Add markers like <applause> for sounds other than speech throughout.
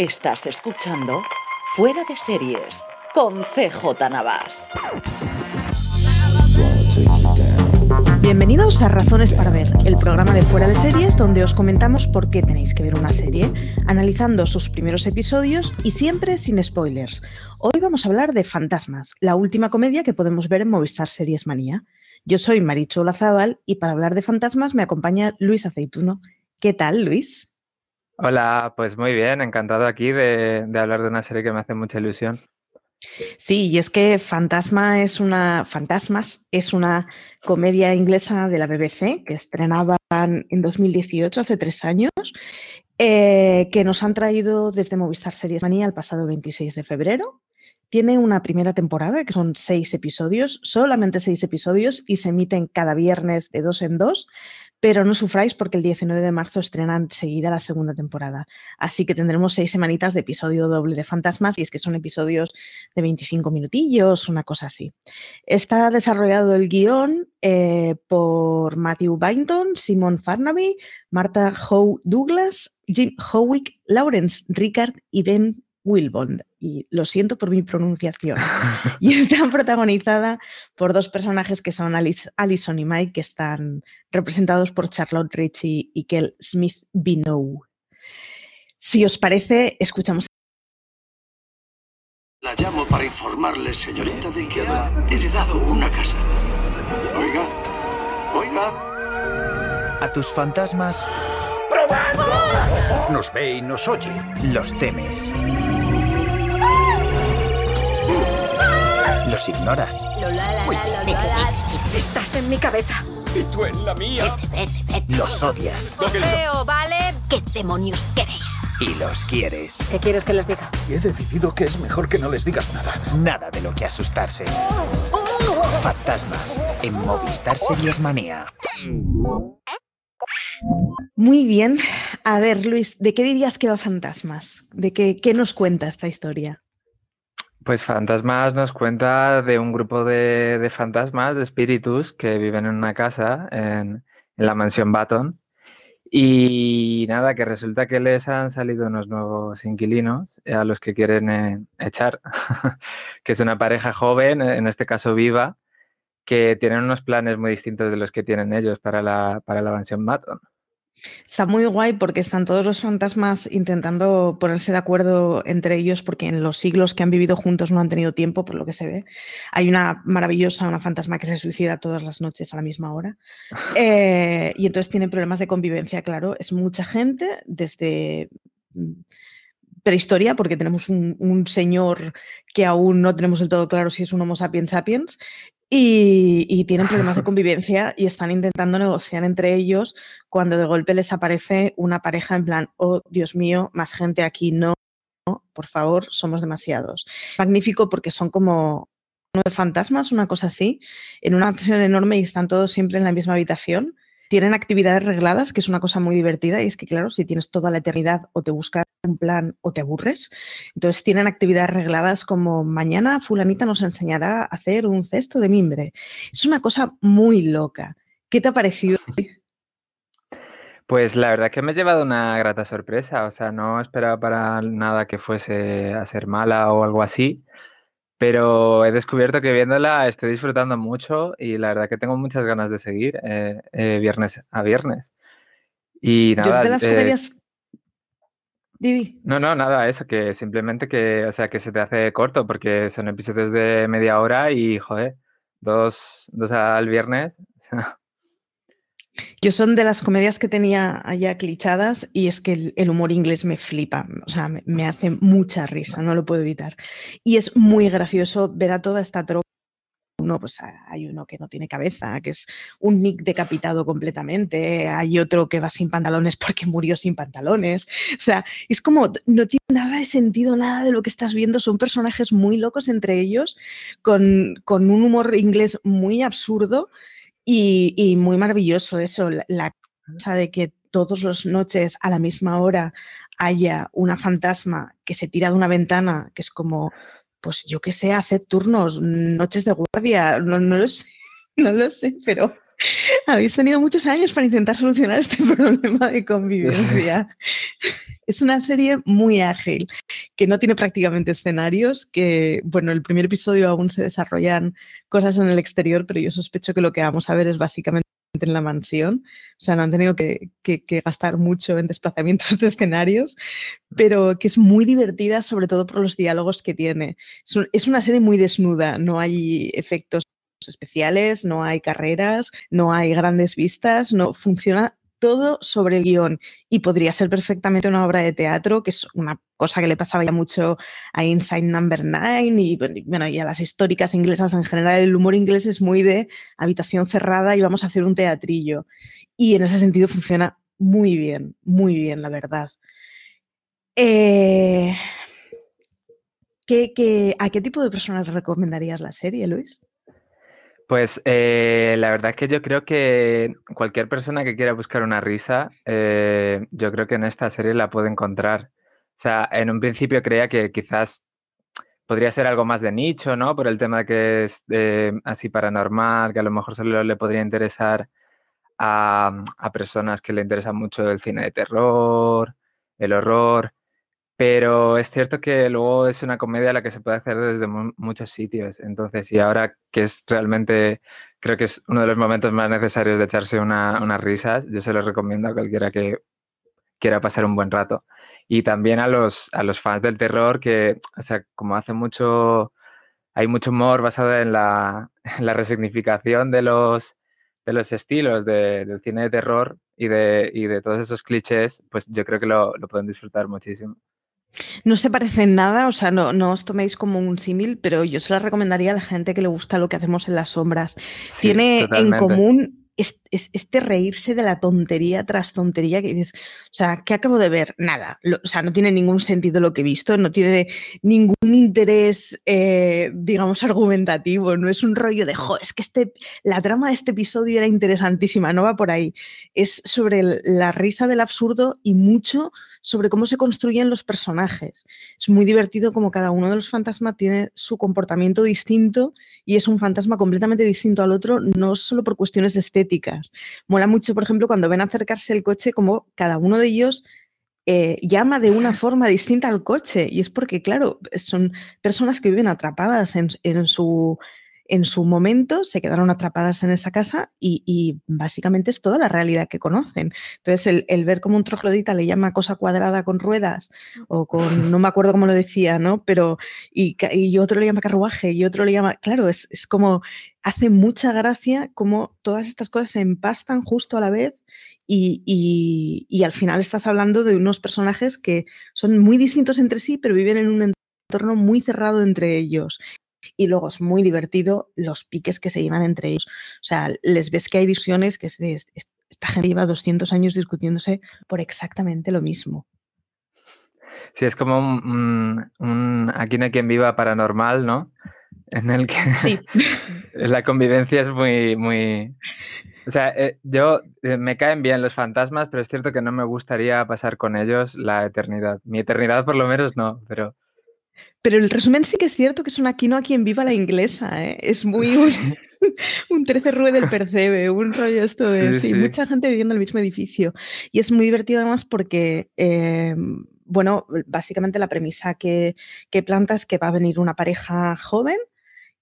Estás escuchando Fuera de Series con CJ Navas. Bienvenidos a Razones para Ver, el programa de Fuera de Series donde os comentamos por qué tenéis que ver una serie, analizando sus primeros episodios y siempre sin spoilers. Hoy vamos a hablar de Fantasmas, la última comedia que podemos ver en Movistar Series Manía. Yo soy Marichu Olazábal y para hablar de fantasmas me acompaña Luis Aceituno. ¿Qué tal, Luis? Hola, pues muy bien, encantado aquí de, hablar de una serie que me hace mucha ilusión. Sí, y es que Fantasma es una, Fantasmas es una comedia inglesa de la BBC que estrenaban en 2018, hace tres años, eh, que nos han traído desde Movistar Series Manía el pasado 26 de febrero. Tiene una primera temporada que son seis episodios, solamente seis episodios y se emiten cada viernes de dos en dos, pero no sufráis porque el 19 de marzo estrenan enseguida la segunda temporada. Así que tendremos seis semanitas de episodio doble de Fantasmas y es que son episodios de 25 minutillos, una cosa así. Está desarrollado el guion eh, por Matthew Bainton, Simon Farnaby, Marta Howe Douglas, Jim Howick, Lawrence Rickard y Ben Wilbond, y lo siento por mi pronunciación. <laughs> y está protagonizada por dos personajes que son Alison y Mike, que están representados por Charlotte Ritchie y Kel Smith Binow. Si os parece, escuchamos. La llamo para informarle, señorita, de que ha heredado una casa. Oiga, oiga. A tus fantasmas. Nos ve y nos oye. Los temes. Los ignoras. Estás en mi cabeza. Y tú en la mía. Los odias. Veo, ¿vale? ¿Qué demonios queréis? Y los quieres. ¿Qué quieres que les diga? Y he decidido que es mejor que no les digas nada. Nada de lo que asustarse. Fantasmas en Movistar Series Manía. Muy bien. A ver, Luis, ¿de qué dirías que va Fantasmas? ¿De qué, qué nos cuenta esta historia? Pues Fantasmas nos cuenta de un grupo de, fantasmas, de espíritus, que viven en una casa en, la mansión Baton. Y nada, que resulta que les han salido unos nuevos inquilinos a los que quieren eh, echar, <laughs> que es una pareja joven, en este caso viva, que tienen unos planes muy distintos de los que tienen ellos para la, para la mansión Baton. Está muy guay porque están todos los fantasmas intentando ponerse de acuerdo entre ellos porque en los siglos que han vivido juntos no han tenido tiempo, por lo que se ve. Hay una maravillosa, una fantasma que se suicida todas las noches a la misma hora. <laughs> Eh, y entonces tienen problemas de convivencia, claro. Es mucha gente desde mm, prehistoria, porque tenemos un, un, señor que aún no tenemos del todo claro si es un Homo sapiens sapiens, y, tienen problemas de <laughs> convivencia y están intentando negociar entre ellos cuando de golpe les aparece una pareja en plan, oh Dios mío, más gente aquí no. por favor, somos demasiados. Magnífico porque son como uno de fantasmas, una cosa así, en una mansión enorme y están todos siempre en la misma habitación. Tienen actividades regladas, que es una cosa muy divertida, y es que, claro, si tienes toda la eternidad o te buscas un plan o te aburres, entonces tienen actividades regladas como mañana fulanita nos enseñará a hacer un cesto de mimbre. Es una cosa muy loca. ¿Qué te ha parecido? Pues la verdad que me he llevado una grata sorpresa, o sea, no esperaba para nada que fuese a ser mala o algo así, pero he descubierto que viéndola estoy disfrutando mucho y la verdad que tengo muchas ganas de seguir eh, eh, viernes a viernes. Y Yo es nada, de las eh, comedias... Didi. no, no, nada, eso, que simplemente que, o sea, que se te hace corto porque son episodios de media hora y, joder, dos, dos al viernes. <laughs> o sea, Yo son de las comedias que tenía allá clichadas y es que el, humor inglés me flipa, o sea, me, me hace mucha risa, no lo puedo evitar. Y es muy gracioso ver a toda esta tropa. Uno, pues hay uno que no tiene cabeza, que es un Nick decapitado completamente, hay otro que va sin pantalones porque murió sin pantalones. O sea, es como, no tiene nada de sentido, nada de lo que estás viendo, son personajes muy locos entre ellos, con, con un humor inglés muy absurdo y, y muy maravilloso eso, la, la cosa de que todas las noches a la misma hora haya una fantasma que se tira de una ventana, que es como, pues yo qué sé, hacer turnos, noches de guardia, no, no lo sé, <laughs> no lo sé, pero habéis tenido muchos años para intentar solucionar este <laughs> problema de convivencia. Es una serie muy ágil, que no tiene prácticamente escenarios, que, bueno, el primer episodio aún se desarrollan cosas en el exterior, pero yo sospecho que lo que vamos a ver es básicamente en la mansión. O sea, no han tenido que, gastar mucho en desplazamientos de escenarios, pero que es muy divertida, sobre todo por los diálogos que tiene. Es una serie muy desnuda, no hay efectos especiales, no hay carreras, no hay grandes vistas, no funciona todo sobre el guion y podría ser perfectamente una obra de teatro, que es una cosa que le pasaba ya mucho a Inside Number 9 y bueno, y a las históricas inglesas en general. El humor inglés es muy de habitación cerrada y vamos a hacer un teatrillo. Y en ese sentido funciona muy bien, muy bien, la verdad. Eh, ¿qué- qué- a qué tipo de personas recomendarías la serie, Luis? Pues eh, la verdad es que yo creo que cualquier persona que quiera buscar una risa, eh, yo creo que en esta serie la puede encontrar. O sea, en un principio creía que quizás podría ser algo más de nicho, ¿no? Por el tema que es eh, así paranormal, que a lo mejor solo le podría interesar a, a personas que le interesa mucho el cine de terror, el horror. Pero es cierto que luego es una comedia a la que se puede hacer desde mu- muchos sitios. Entonces, y ahora que es realmente, creo que es uno de los momentos más necesarios de echarse una- unas risas, yo se lo recomiendo a cualquiera que quiera pasar un buen rato. Y también a los, a los fans del terror que, o sea, como hace mucho, hay mucho humor basado en la, <laughs> en la resignificación de los, de los estilos de- del cine de terror y de, y de todos esos clichés, pues yo creo que lo, lo pueden disfrutar muchísimo. No se parece en nada, o sea, no, no os toméis como un símil, pero yo se la recomendaría a la gente que le gusta lo que hacemos en las sombras. Sí, Tiene en común es- es- este reírse de la tontería tras tontería que dices, o sea, ¿qué acabo de ver? Nada, o sea, no tiene ningún sentido lo que he visto, no tiene ningún interés, eh, digamos, argumentativo, no es un rollo de, jo, es que este, la trama de este episodio era interesantísima, no va por ahí, es sobre la risa del absurdo y mucho sobre cómo se construyen los personajes. Es muy divertido como cada uno de los fantasmas tiene su comportamiento distinto y es un fantasma completamente distinto al otro, no solo por cuestiones estéticas. Mola mucho, por ejemplo, cuando ven acercarse el coche, como cada uno de ellos eh, llama de una <laughs> forma distinta al coche. Y es porque, claro, son personas que viven atrapadas en, en su, en su momento, se quedaron atrapadas en esa casa y, básicamente es toda la realidad que conocen. Entonces, el, ver como un troglodita le llama cosa cuadrada con ruedas o con, no me acuerdo cómo lo decía, ¿no? Pero, y, otro le llama carruaje y otro le llama, claro, es, es como, hace mucha gracia como todas estas cosas se empastan justo a la vez y al final estás hablando de unos personajes que son muy distintos entre sí, pero viven en un entorno muy cerrado entre ellos. Y luego es muy divertido los piques que se llevan entre ellos. O sea, les ves que hay discusiones que se- es- esta gente lleva 200 años discutiéndose por exactamente lo mismo. Sí, es como un, un, Aquí no hay quien viva paranormal, ¿no? En el que sí. <laughs> la convivencia es muy, muy... O sea, eh, yo eh, me caen bien los fantasmas, pero es cierto que no me gustaría pasar con ellos la eternidad. Mi eternidad por lo menos no, pero... Pero el resumen sí que es cierto que es un aquí no a quien viva la inglesa, ¿eh? Es muy un, <laughs> un 13 rue del percebe, un rollo esto de sí, sí, mucha gente viviendo en el mismo edificio. Y es muy divertido además porque, eh, bueno, básicamente la premisa que, que planta es que va a venir una pareja joven,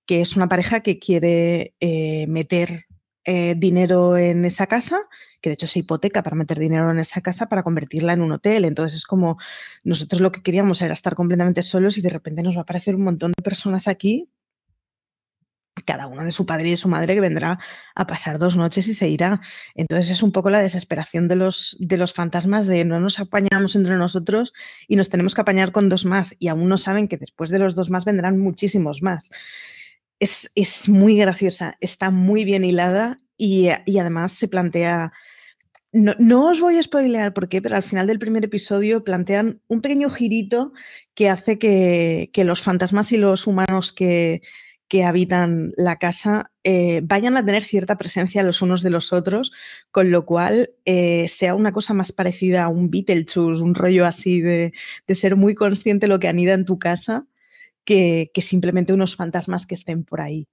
que es una pareja que quiere eh, meter eh, dinero en esa casa, que de hecho se hipoteca para meter dinero en esa casa para convertirla en un hotel. Entonces es como nosotros lo que queríamos era estar completamente solos y de repente nos va a aparecer un montón de personas aquí, cada uno de su padre y de su madre que vendrá a pasar dos noches y se irá. Entonces es un poco la desesperación de los, de los fantasmas de no nos apañamos entre nosotros y nos tenemos que apañar con dos más y aún no saben que después de los dos más vendrán muchísimos más es, muy graciosa, está muy bien hilada y, además se plantea... No, os voy a spoilear por qué, pero al final del primer episodio plantean un pequeño girito que hace que, los fantasmas y los humanos que, habitan la casa eh, vayan a tener cierta presencia los unos de los otros, con lo cual eh, sea una cosa más parecida a un Beetlejuice, un rollo así de, de ser muy consciente lo que anida en tu casa que, simplemente unos fantasmas que estén por ahí.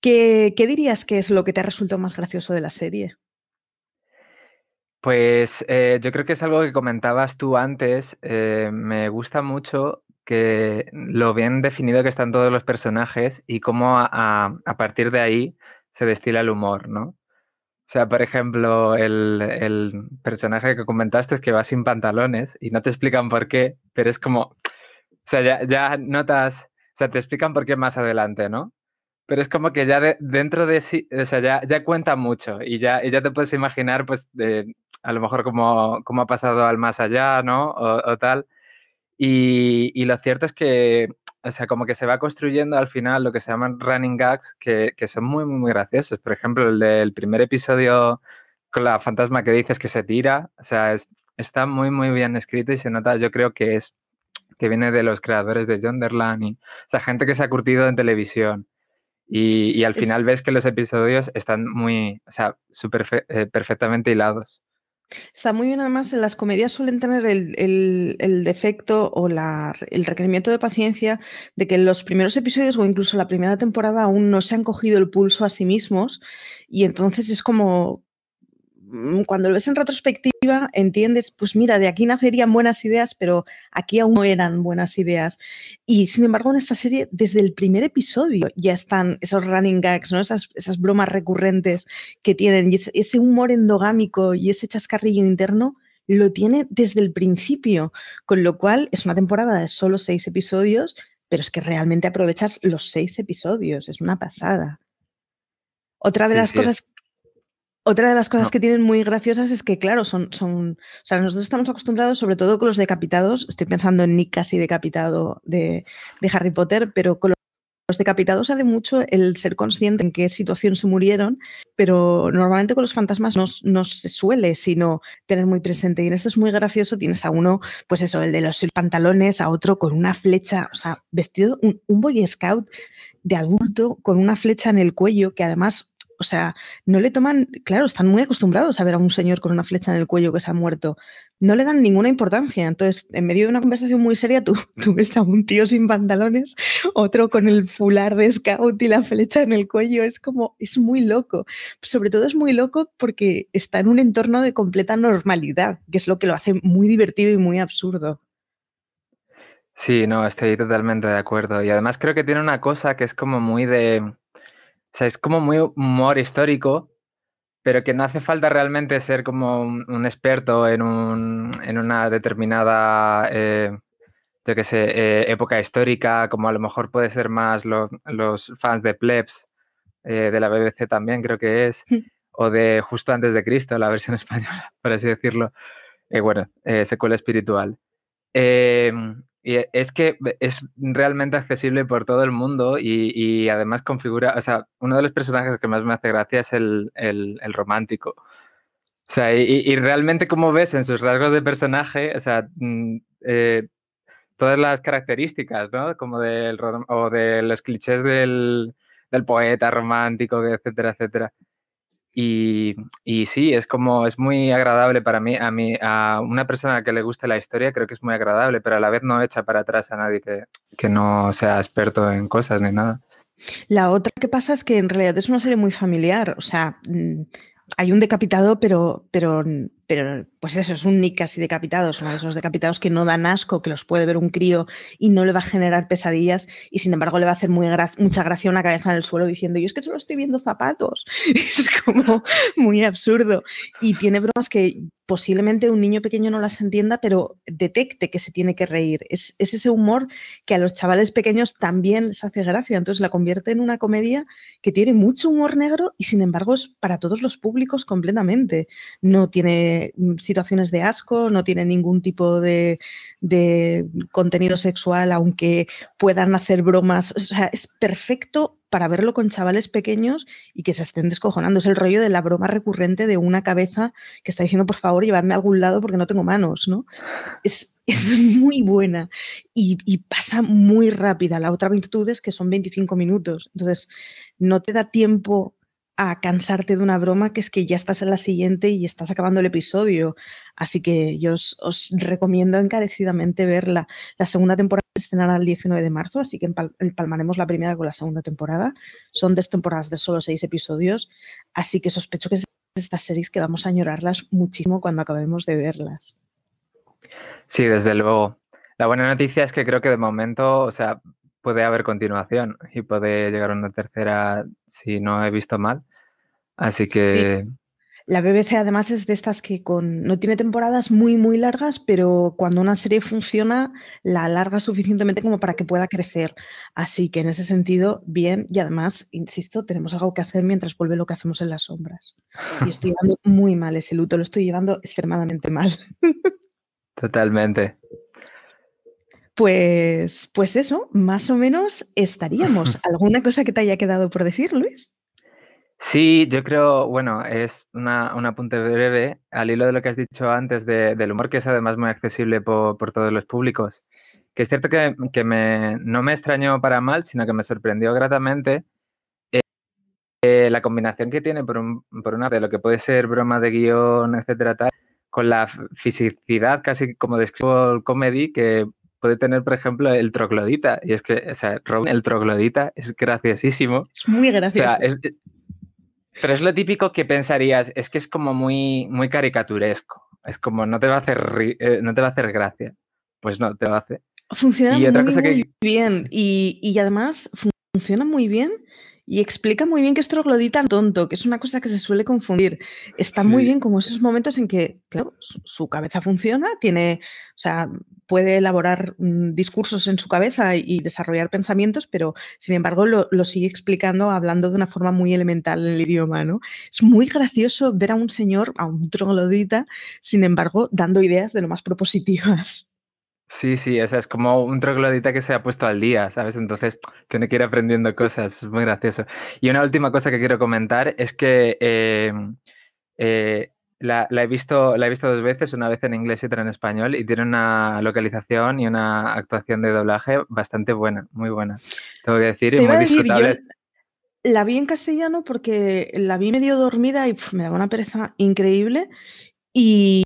¿Qué, dirías que es lo que te ha resultado más gracioso de la serie? Pues eh, yo creo que es algo que comentabas tú antes. Eh, me gusta mucho que lo bien definido que están todos los personajes y cómo a, partir de ahí se destila el humor, ¿no? O sea, por ejemplo, el, el, personaje que comentaste es que va sin pantalones y no te explican por qué, pero es como, o sea, ya, notas, o sea, te explican por qué más adelante, ¿no? Pero es como que ya dentro de sí, o sea, ya, ya cuenta mucho y ya, ya te puedes imaginar, pues, de, a lo mejor cómo, cómo ha pasado al más allá, ¿no? O, tal. Y, y, lo cierto es que, o sea, como que se va construyendo al final lo que se llaman running gags, que, que son muy, muy, muy graciosos. Por ejemplo, el del primer episodio con la fantasma que dices que se tira, o sea, está muy, muy bien escrito y se nota, yo creo que es que viene de los creadores de Jonderland y, o sea, gente que se ha curtido en televisión. Y, al final ves que los episodios están muy, o sea, super, eh, perfectamente hilados. Está muy bien, además, en las comedias suelen tener el, defecto o la, el requerimiento de paciencia de que en los primeros episodios o incluso la primera temporada aún no se han cogido el pulso a sí mismos y entonces es como, Mm, cuando lo ves en retrospectiva, entiendes, pues mira, de aquí nacerían buenas ideas, pero aquí aún no eran buenas ideas. Y sin embargo, en esta serie, desde el primer episodio ya están esos running gags, ¿no? esas, esas bromas recurrentes que tienen, y ese, humor endogámico y ese chascarrillo interno lo tiene desde el principio, con lo cual es una temporada de solo seis episodios, pero es que realmente aprovechas los seis episodios, es una pasada. Otra de las cosas otra de las cosas que tienen muy graciosas es que, claro, son, son. O sea, nosotros estamos acostumbrados, sobre todo con los decapitados. Estoy pensando en Nick casi decapitado de, Harry Potter, pero con los decapitados hace mucho el ser consciente en qué situación se murieron, pero normalmente con los fantasmas no, se suele, sino tener muy presente. Y en esto es muy gracioso, tienes a uno, pues eso, el de los pantalones, a otro con una flecha, o sea, vestido, un, un boy scout de adulto con una flecha en el cuello, que además o sea, no le toman, claro, están muy acostumbrados a ver a un señor con una flecha en el cuello que se ha muerto. No le dan ninguna importancia. Entonces, en medio de una conversación muy seria, <laughs> tú, ves a un tío sin pantalones, otro con el fular de scout y la flecha en el cuello. Es como, es muy loco. Sobre todo es muy loco porque está en un entorno de completa normalidad, que es lo que lo hace muy divertido y muy absurdo. Sí, no, estoy totalmente de acuerdo. Y además creo que tiene una cosa que es como muy de o sea, es como muy humor histórico, pero que no hace falta realmente ser como un, experto en, un, en, una determinada, eh, yo qué sé, eh, época histórica, como a lo mejor puede ser más los fans de Plebs, eh, de la BBC también creo que es, <laughs> o de Justo antes de Cristo, la versión <laughs> española, por así decirlo. bueno, secuela espiritual. Y es que es realmente accesible por todo el mundo y, además configura, o sea, uno de los personajes que más me hace gracia es el, romántico. O sea, y, realmente como ves en sus rasgos de personaje, o sea, mm, eh, todas las características, ¿no? Como del, o de los clichés del, del poeta romántico, etcétera, etcétera. Y, sí, es como, es muy agradable para mí, a mí, a una persona que le guste la historia, creo que es muy agradable, pero a la vez no echa para atrás a nadie que, que no sea experto en cosas ni nada. La otra que pasa es que en realidad es una serie muy familiar, o sea, mm, hay un decapitado, pero, pero, pero pues eso, es un Nick casi decapitado, es uno de esos decapitados que no dan asco, que los puede ver un crío y no le va a generar pesadillas y sin embargo le va a hacer mucha gracia una cabeza en el suelo diciendo, yo es que solo estoy viendo zapatos. <laughs> Es como muy absurdo. Y tiene bromas que posiblemente un niño pequeño no las entienda, pero detecte que se tiene que reír. Es, es, ese humor que a los chavales pequeños también les hace gracia. Entonces la convierte en una comedia que tiene mucho humor negro y sin embargo es para todos los públicos completamente. No tiene situaciones de asco, no tiene ningún tipo de, de contenido sexual, aunque puedan hacer bromas. O sea, es perfecto para verlo con chavales pequeños y que se estén descojonando. Es el rollo de la broma recurrente de una cabeza que está diciendo, por favor, llevadme a algún lado porque no tengo manos, ¿no? Es, es muy buena y, y, pasa muy rápida. La otra virtud es que son 25 minutos. Entonces, no te da tiempo a cansarte de una broma que es que ya estás en la siguiente y estás acabando el episodio. Así que yo os, os recomiendo encarecidamente verla. La segunda temporada se estrenará el 19 de marzo, así que empalmaremos la primera con la segunda temporada. Son dos temporadas de solo seis episodios, así que sospecho que es de estas series que vamos a añorarlas muchísimo cuando acabemos de verlas. Sí, desde luego. La buena noticia es que creo que de momento, o sea, puede haber continuación y puede llegar a una tercera si no he visto mal. Así que... Sí. La BBC además es de estas que con, no tiene temporadas muy, muy largas, pero cuando una serie funciona, la alarga suficientemente como para que pueda crecer. Así que en ese sentido, bien. Y además, insisto, tenemos algo que hacer mientras vuelve lo que hacemos en las sombras. Y estoy llevando <laughs> muy mal ese luto, lo estoy llevando extremadamente mal. Totalmente. Pues, pues eso, más o menos estaríamos. <laughs> ¿Alguna cosa que te haya quedado por decir, Luis? Sí, yo creo, bueno, es una, un apunte breve al hilo de lo que has dicho antes de, del humor, que es además muy accesible por, por todos los públicos. Que es cierto que, que me, no me extrañó para mal, sino que me sorprendió gratamente eh, eh, la combinación que tiene, por, un, por una de lo que puede ser broma de guion, etcétera, tal, con la fisicidad casi como describo el comedy, que puede tener, por ejemplo, el troglodita. Y es que, o sea, Robin, el troglodita es graciosísimo. Es muy gracioso. O sea, es, pero es lo típico que pensarías, es que es como muy, muy caricaturesco. Es como no te va a hacer eh, no te va a hacer gracia. Pues no, te va a hacer. Funciona y otra muy, cosa que... muy bien. Y, y además funciona muy bien y explica muy bien que es troglodita tonto, que es una cosa que se suele confundir. Está sí. muy bien como esos momentos en que, claro, su, su, cabeza funciona, tiene, o sea, puede elaborar mm, discursos en su cabeza y, desarrollar pensamientos, pero sin embargo lo, sigue explicando hablando de una forma muy elemental en el idioma, ¿no? Es muy gracioso ver a un señor, a un troglodita, sin embargo, dando ideas de lo más propositivas. Sí, sí, o sea, es como un troglodita que se ha puesto al día, ¿sabes? Entonces, tiene que ir aprendiendo cosas, es muy gracioso. Y una última cosa que quiero comentar es que eh, eh, la, la, he visto, la he visto dos veces, una vez en inglés y otra en español, y tiene una localización y una actuación de doblaje bastante buena, muy buena. Tengo que decir, y muy disfrutable. Decir, la vi en castellano porque la vi medio dormida y pff, me daba una pereza increíble. Y,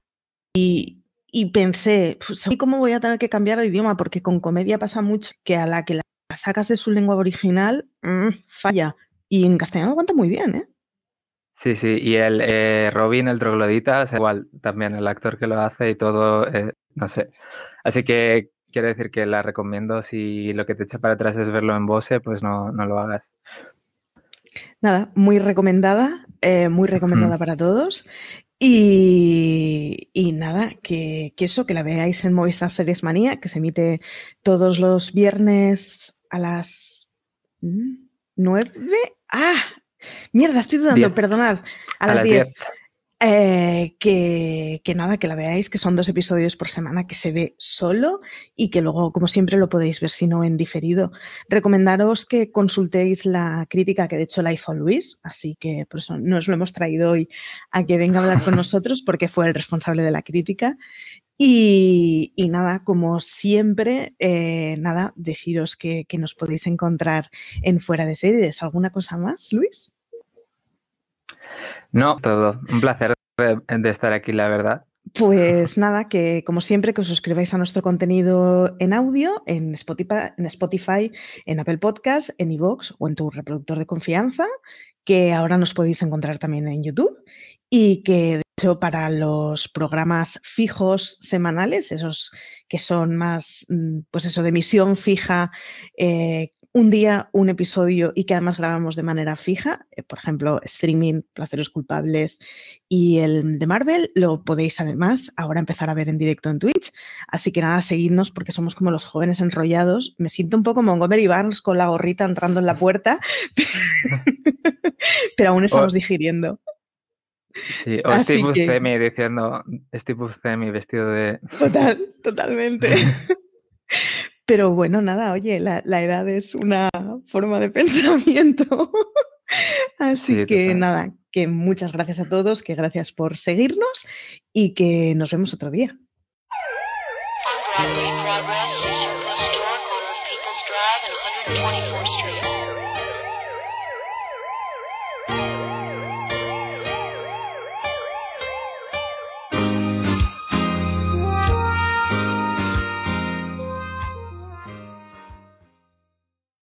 y, y pensé, pues, ¿cómo voy a tener que cambiar de idioma? Porque con comedia pasa mucho que a la que la sacas de su lengua original, mmm, falla. Y en castellano aguanta muy bien, ¿eh? Sí, sí, y el eh, Robin, el troglodita, es igual también el actor que lo hace y todo, eh, no sé. Así que quiero decir que la recomiendo. Si lo que te echa para atrás es verlo en Bose, pues no, no lo hagas. Nada, muy recomendada, eh, muy recomendada mm. para todos. Y, y, nada, que, que, eso, que la veáis en Movistar Series Manía, que se emite todos los viernes a las nueve. ¡Ah! Mierda, estoy dudando, Diez. perdonad. A, a las diez. Eh, que, que, nada, que la veáis, que son dos episodios por semana que se ve solo y que luego, como siempre, lo podéis ver si no en diferido. Recomendaros que consultéis la crítica que de hecho la hizo Luis, así que por eso nos lo hemos traído hoy a que venga a hablar con <laughs> nosotros porque fue el responsable de la crítica. Y, y nada, como siempre, eh, nada, deciros que, que nos podéis encontrar en Fuera de Series. ¿Alguna cosa más, Luis? No, todo. Un placer de, de estar aquí, la verdad. Pues nada, que como siempre, que os suscribáis a nuestro contenido en audio, en Spotify, en, Spotify, en Apple Podcast, en iVoox o en tu reproductor de confianza, que ahora nos podéis encontrar también en YouTube y que para los programas fijos semanales, esos que son más, mm, pues eso, de emisión fija, eh, un día, un episodio y que además grabamos de manera fija, eh, por ejemplo, streaming, Placeres Culpables y el de Marvel, lo podéis además ahora empezar a ver en directo en Twitch. Así que nada, seguidnos porque somos como los jóvenes enrollados. Me siento un poco Montgomery Barnes con la gorrita entrando en la puerta, <laughs> pero aún estamos digiriendo. Sí, o Así Steve Buscemi que... diciendo Steve Buscemi vestido de... Total, <laughs> totalmente. <laughs> Pero bueno, nada, oye, la, la, edad es una forma de <laughs> pensamiento. Así sí, que total. nada, que muchas gracias a todos, que gracias por seguirnos y que nos vemos otro día.